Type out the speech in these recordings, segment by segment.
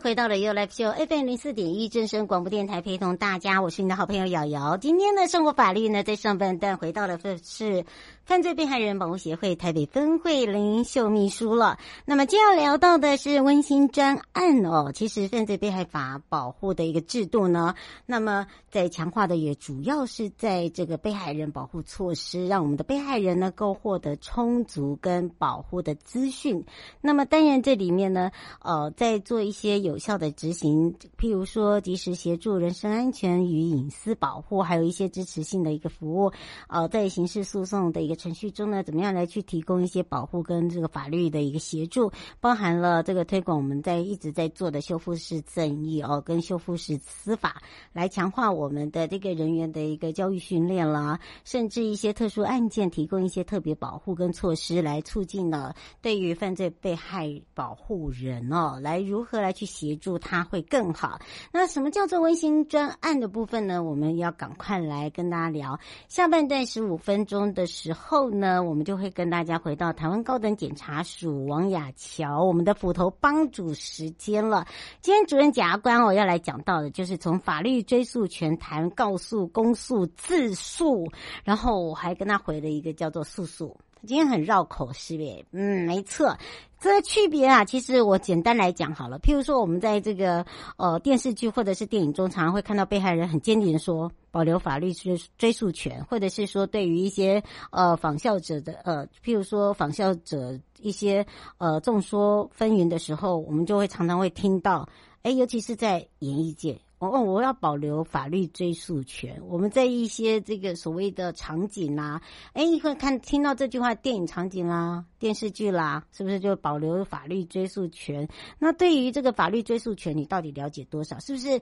回到了 You Life Show FM 零四点一正声广播电台，陪同大家，我是你的好朋友瑶瑶。今天的生活法律呢，在上半段回到了是犯罪被害人保护协会台北分会林秀秘书了。那么接下来聊到的是温馨专案哦。其实犯罪被害法保护的一个制度呢，那么在强化的也主要是在这个被害人保护措施，让我们的被害人呢够获得充足跟保护的资讯。那么当然这里面呢，呃，在做一些。有效的执行，譬如说及时协助人身安全与隐私保护，还有一些支持性的一个服务。呃，在刑事诉讼的一个程序中呢，怎么样来去提供一些保护跟这个法律的一个协助，包含了这个推广我们在一直在做的修复式正义哦，跟修复式司法，来强化我们的这个人员的一个教育训练啦，甚至一些特殊案件提供一些特别保护跟措施，来促进了对于犯罪被害保护人哦，来如何来去。协助他会更好。那什么叫做温馨专案的部分呢？我们要赶快来跟大家聊。下半段十五分钟的时候后呢，我们就会跟大家回到台湾高等检察署王雅乔，我们的斧头帮主时间了。今天主任检察官我要来讲到的就是从法律追诉权谈告诉、公诉、自诉，然后我还跟他回了一个叫做诉诉。今天很绕口，是呗？嗯，没错。这个区别啊，其实我简单来讲好了。譬如说，我们在这个呃电视剧或者是电影中，常常会看到被害人很坚定的说保留法律追追诉权，或者是说对于一些呃仿效者的呃，譬如说仿效者一些呃众说纷纭的时候，我们就会常常会听到，诶，尤其是在演艺界。哦，我要保留法律追诉权。我们在一些这个所谓的场景啦，哎，你会看听到这句话，电影场景啦、电视剧啦，是不是就保留法律追诉权？那对于这个法律追诉权，你到底了解多少？是不是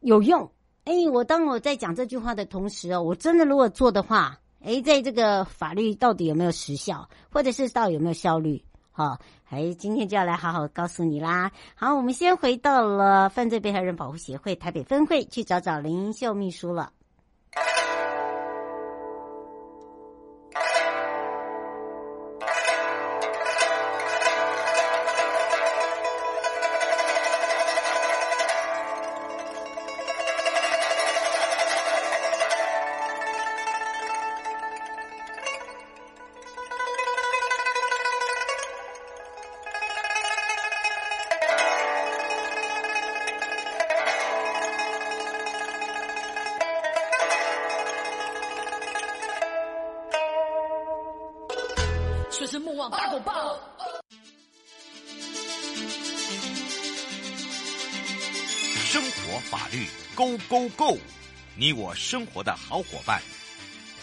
有用？哎，我当我在讲这句话的同时哦，我真的如果做的话，哎，在这个法律到底有没有时效，或者是到底有没有效率？好，哎，今天就要来好好告诉你啦。好，我们先回到了犯罪被害人保护协会台北分会去找找林秀秘书了。Go Go，Go，你我生活的好伙伴，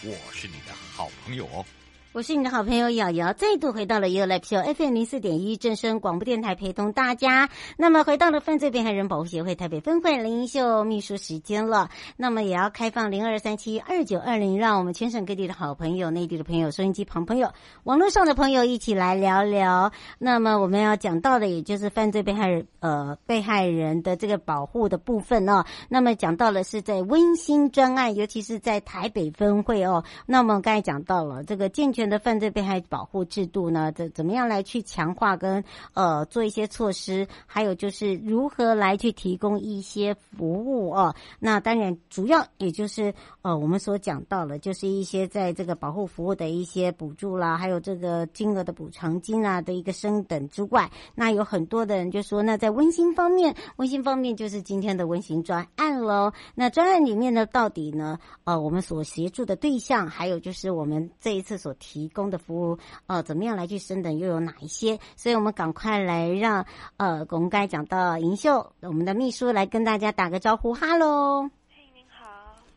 我是你的好朋友哦。我是你的好朋友瑶瑶，再度回到了 You Life Show FM 零四点一正声广播电台，陪同大家。那么回到了犯罪被害人保护协会台北分会林秀秘书时间了。那么也要开放零二三七二九二零，让我们全省各地的好朋友、内地的朋友、收音机旁朋友、网络上的朋友一起来聊聊。那么我们要讲到的，也就是犯罪被害人呃被害人的这个保护的部分哦。那么讲到了是在温馨专案，尤其是在台北分会哦。那么刚才讲到了这个健全的犯罪被害保护制度呢，怎怎么样来去强化跟呃做一些措施，还有就是如何来去提供一些服务哦。那当然主要也就是呃我们所讲到的，就是一些在这个保护服务的一些补助啦，还有这个金额的补偿金啊的一个升等之外，那有很多的人就说，那在温馨方面，温馨方面就是今天的温馨专案喽。那专案里面呢，到底呢呃我们所协助的对象，还有就是我们这一次所提供的服务，呃，怎么样来去升等又有哪一些？所以我们赶快来让呃，我们刚才讲到银秀，我们的秘书来跟大家打个招呼，哈喽。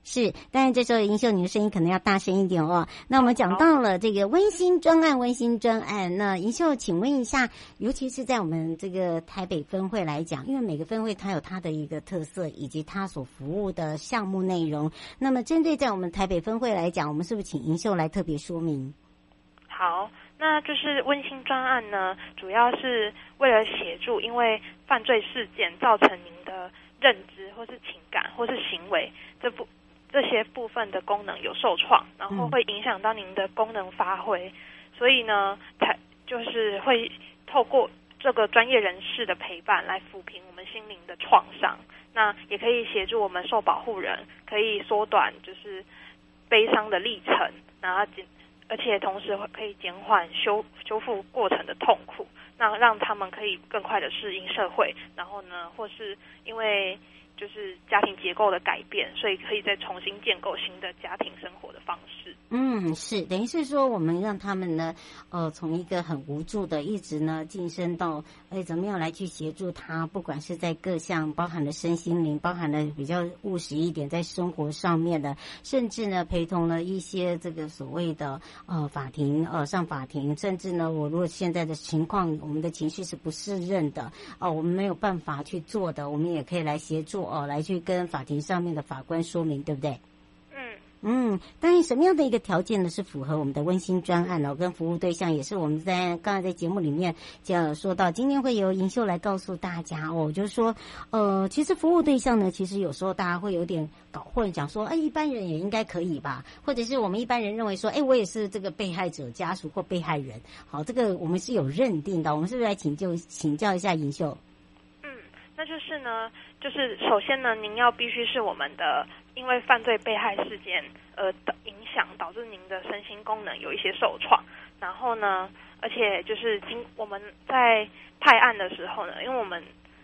是，但是这时候银秀，你的声音可能要大声一点哦。那我们讲到了这个温馨专案，温馨专案。那银秀，请问一下，尤其是在我们这个台北分会来讲，因为每个分会它有它的一个特色，以及它所服务的项目内容。那么，针对在我们台北分会来讲，我们是不是请银秀来特别说明？好，那就是温馨专案呢，主要是为了协助，因为犯罪事件造成您的认知或是情感或是行为这部。这些部分的功能有受创，然后会影响到您的功能发挥，嗯、所以呢，才就是会透过这个专业人士的陪伴来抚平我们心灵的创伤，那也可以协助我们受保护人，可以缩短就是悲伤的历程，然后减，而且同时会可以减缓修修复过程的痛苦，那让他们可以更快的适应社会，然后呢，或是因为。就是家庭结构的改变，所以可以再重新建构新的家庭生活的方式。嗯，是，等于是说我们让他们呢，呃，从一个很无助的，一直呢晋升到，哎，怎么样来去协助他？不管是在各项，包含了身心灵，包含了比较务实一点，在生活上面的，甚至呢陪同了一些这个所谓的呃法庭呃上法庭，甚至呢，我如果现在的情况，我们的情绪是不适任的，哦、呃，我们没有办法去做的，我们也可以来协助。哦，来去跟法庭上面的法官说明，对不对？嗯嗯，但是什么样的一个条件呢？是符合我们的温馨专案哦，跟服务对象也是我们在刚才在节目里面就说到，今天会由银秀来告诉大家哦，就是说，呃，其实服务对象呢，其实有时候大家会有点搞混，讲说，哎，一般人也应该可以吧？或者是我们一般人认为说，哎，我也是这个被害者家属或被害人，好，这个我们是有认定的，我们是不是来请教请教一下银秀？那就是呢。就是首先呢，您要必须是我们的，因为犯罪被害事件而影响导致您的身心功能有一些受创，然后呢，而且就是经我们在派案的时候呢，因为我们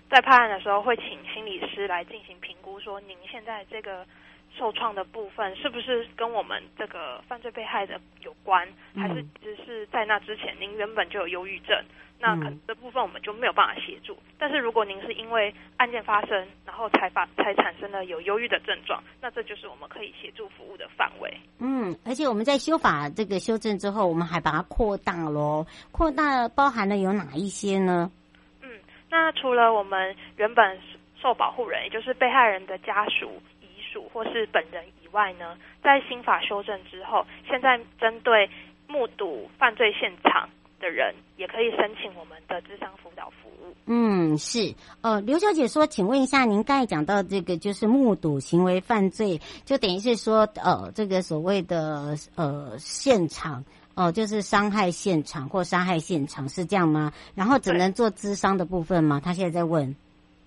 在派案的时候会请心理师来进行评估，说您现在这个受创的部分是不是跟我们这个犯罪被害的有关，还是只是在那之前您原本就有忧郁症？那可能这部分我们就没有办法协助，但是如果您是因为案件发生，然后才发才产生了有忧郁的症状，那这就是我们可以协助服务的范围。嗯，而且我们在修法这个修正之后，我们还把它扩大喽，扩大包含了有哪一些呢？嗯，那除了我们原本受保护人，也就是被害人的家属、遗属或是本人以外呢，在新法修正之后，现在针对目睹犯罪现场。的人也可以申请我们的智商辅导服务。嗯，是。呃，刘小姐说，请问一下，您刚才讲到这个，就是目睹行为犯罪，就等于是说，呃，这个所谓的呃现场，哦、呃，就是伤害现场或杀害现场，是这样吗？然后只能做智商的部分吗？他现在在问。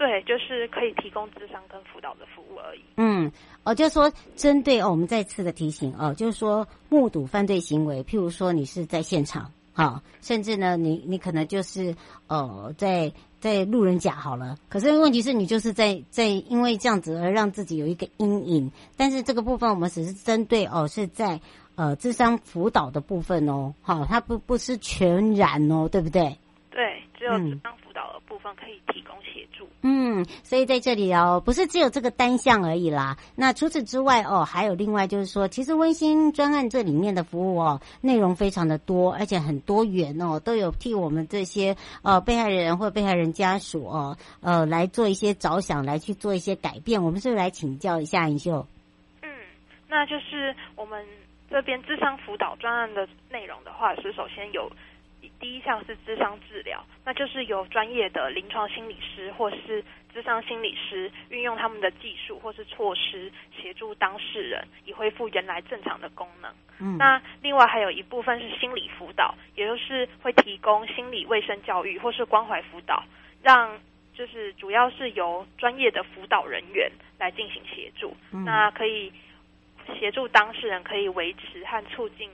对，就是可以提供智商跟辅导的服务而已。嗯，哦，就是说针对哦，我们再次的提醒哦，就是说目睹犯罪行为，譬如说你是在现场。好，甚至呢，你你可能就是哦，在在路人甲好了，可是问题是你就是在在因为这样子而让自己有一个阴影，但是这个部分我们只是针对哦，是在呃智商辅导的部分哦，好，它不不是全然哦，对不对？对，只有智商辅分可以提供协助。嗯，所以在这里哦，不是只有这个单项而已啦。那除此之外哦，还有另外就是说，其实温馨专案这里面的服务哦，内容非常的多，而且很多元哦，都有替我们这些呃被害人或被害人家属哦，呃来做一些着想，来去做一些改变。我们是不是来请教一下尹秀？嗯，那就是我们这边智商辅导专案的内容的话，是首先有。第一项是智商治疗，那就是由专业的临床心理师或是智商心理师运用他们的技术或是措施，协助当事人以恢复原来正常的功能。嗯，那另外还有一部分是心理辅导，也就是会提供心理卫生教育或是关怀辅导，让就是主要是由专业的辅导人员来进行协助。嗯，那可以协助当事人可以维持和促进。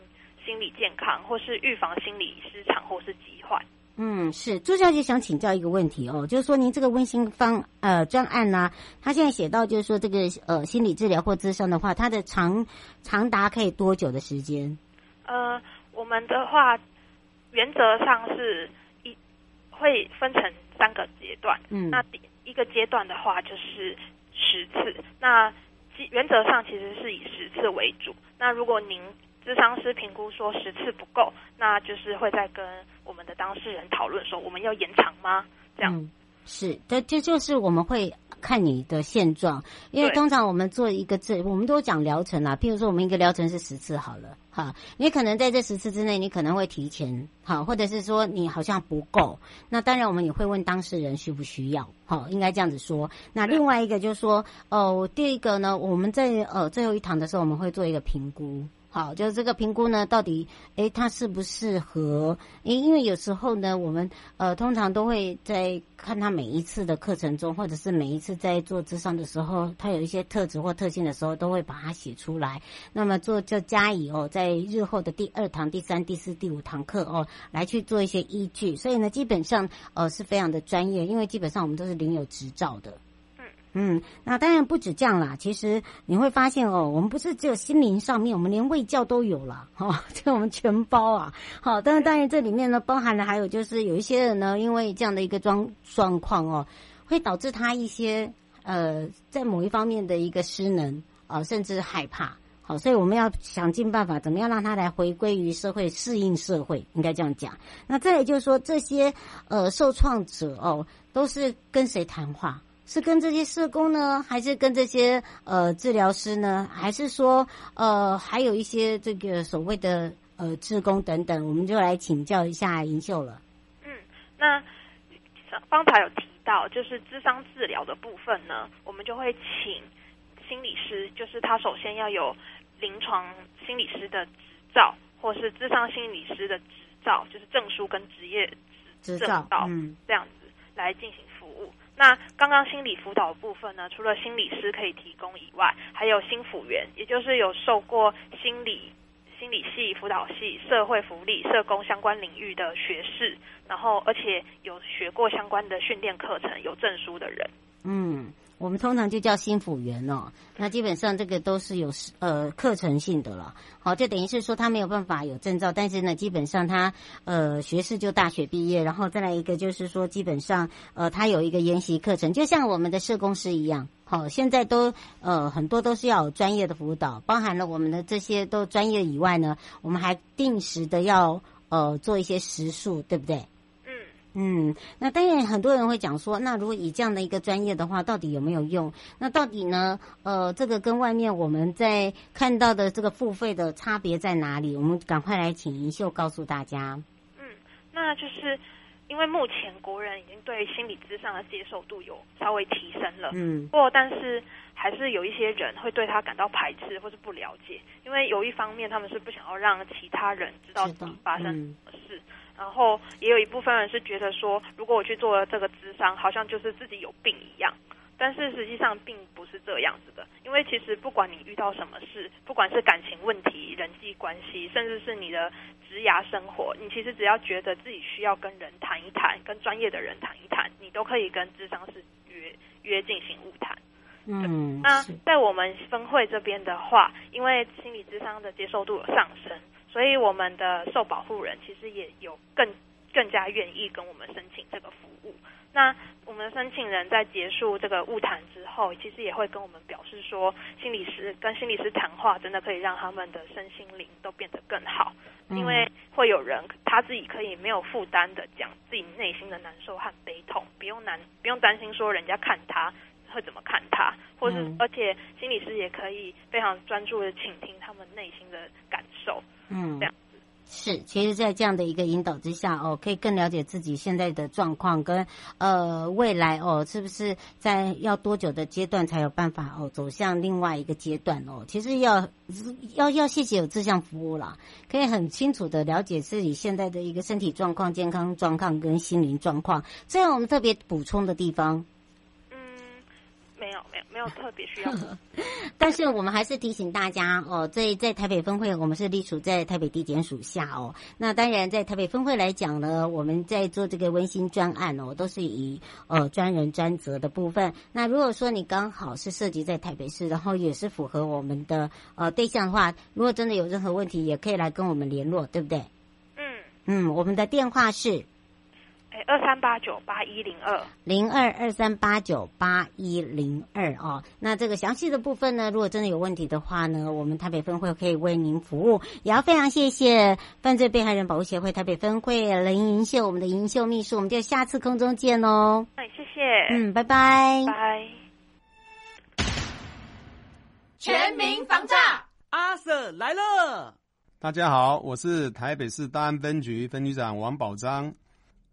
心理健康，或是预防心理失常，或是疾患。嗯，是朱小姐想请教一个问题哦，就是说您这个温馨方呃专案呢、啊，他现在写到就是说这个呃心理治疗或咨商的话，它的长长达可以多久的时间？呃，我们的话，原则上是一会分成三个阶段。嗯，那第一个阶段的话就是十次。那原则上其实是以十次为主。那如果您咨商师评估说十次不够，那就是会再跟我们的当事人讨论说，我们要延长吗？这样。嗯是，这这就是我们会看你的现状，因为通常我们做一个治，我们都讲疗程啦。譬如说，我们一个疗程是十次好了，哈，你可能在这十次之内，你可能会提前，好，或者是说你好像不够。那当然，我们也会问当事人需不需要，好，应该这样子说。那另外一个就是说，哦，第一个呢，我们在呃最后一堂的时候，我们会做一个评估。好，就是这个评估呢，到底诶，它适不适合？诶，因为有时候呢，我们呃通常都会在看他每一次的课程中，或者是每一次在做咨商的时候，他有一些特质或特性的时候，都会把它写出来。那么做就加以哦，在日后的第二堂、第三、第四、第五堂课哦，来去做一些依据。所以呢，基本上呃是非常的专业，因为基本上我们都是领有执照的。嗯，那当然不止这样啦。其实你会发现哦，我们不是只有心灵上面，我们连卫教都有了、哦，这我们全包啊。好，但是当然这里面呢，包含了还有就是有一些人呢，因为这样的一个状状况哦，会导致他一些呃，在某一方面的一个失能啊、呃，甚至害怕。好，所以我们要想尽办法，怎么样让他来回归于社会，适应社会，应该这样讲。那再来就是说，这些呃受创者哦，都是跟谁谈话？是跟这些社工呢，还是跟这些呃治疗师呢，还是说呃还有一些这个所谓的呃志工等等，我们就来请教一下银秀了。嗯，那方才有提到，就是智商治疗的部分呢，我们就会请心理师，就是他首先要有临床心理师的执照，或是智商心理师的执照，就是证书跟职业执照，嗯，这样子来进行。那刚刚心理辅导部分呢，除了心理师可以提供以外，还有心辅员，也就是有受过心理、心理系、辅导系、社会福利、社工相关领域的学士，然后而且有学过相关的训练课程、有证书的人。嗯。我们通常就叫新辅员哦，那基本上这个都是有呃课程性的了。好，就等于是说他没有办法有证照，但是呢，基本上他呃学士就大学毕业，然后再来一个就是说，基本上呃他有一个研习课程，就像我们的社工师一样。好，现在都呃很多都是要有专业的辅导，包含了我们的这些都专业以外呢，我们还定时的要呃做一些时数，对不对？嗯，那当然很多人会讲说，那如果以这样的一个专业的话，到底有没有用？那到底呢？呃，这个跟外面我们在看到的这个付费的差别在哪里？我们赶快来请银秀告诉大家。嗯，那就是因为目前国人已经对心理咨商的接受度有稍微提升了，嗯，不过但是还是有一些人会对他感到排斥或是不了解，因为有一方面他们是不想要让其他人知道自己发生什么事。然后也有一部分人是觉得说，如果我去做了这个智商，好像就是自己有病一样。但是实际上并不是这样子的，因为其实不管你遇到什么事，不管是感情问题、人际关系，甚至是你的职涯生活，你其实只要觉得自己需要跟人谈一谈，跟专业的人谈一谈，你都可以跟智商师约约进行晤谈。嗯，那在我们分会这边的话，因为心理智商的接受度有上升。所以我们的受保护人其实也有更更加愿意跟我们申请这个服务。那我们的申请人在结束这个晤谈之后，其实也会跟我们表示说，心理师跟心理师谈话真的可以让他们的身心灵都变得更好，因为会有人他自己可以没有负担的讲自己内心的难受和悲痛，不用难不用担心说人家看他会怎么看他，或是而且心理师也可以非常专注的倾听他们内心的感受。嗯，这样子是，其实，在这样的一个引导之下，哦，可以更了解自己现在的状况跟呃未来哦，是不是在要多久的阶段才有办法哦走向另外一个阶段哦？其实要要要谢谢有这项服务啦，可以很清楚的了解自己现在的一个身体状况、健康状况跟心灵状况。这样我们特别补充的地方，嗯，没有没有没有特别需要的。但是我们还是提醒大家哦，在在台北分会，我们是隶属在台北地检署下哦。那当然，在台北分会来讲呢，我们在做这个温馨专案哦，都是以呃专人专责的部分。那如果说你刚好是涉及在台北市，然后也是符合我们的呃对象的话，如果真的有任何问题，也可以来跟我们联络，对不对？嗯嗯，我们的电话是。二三八九八一零二零二二三八九八一零二哦，那这个详细的部分呢，如果真的有问题的话呢，我们台北分会可以为您服务。也要非常谢谢犯罪被害人保护协会台北分会林银秀，我们的银秀秘书，我们就下次空中见哦。哎，谢谢，嗯，拜拜，拜。全民防诈，阿 Sir 来了。大家好，我是台北市大安分局分局长王宝章。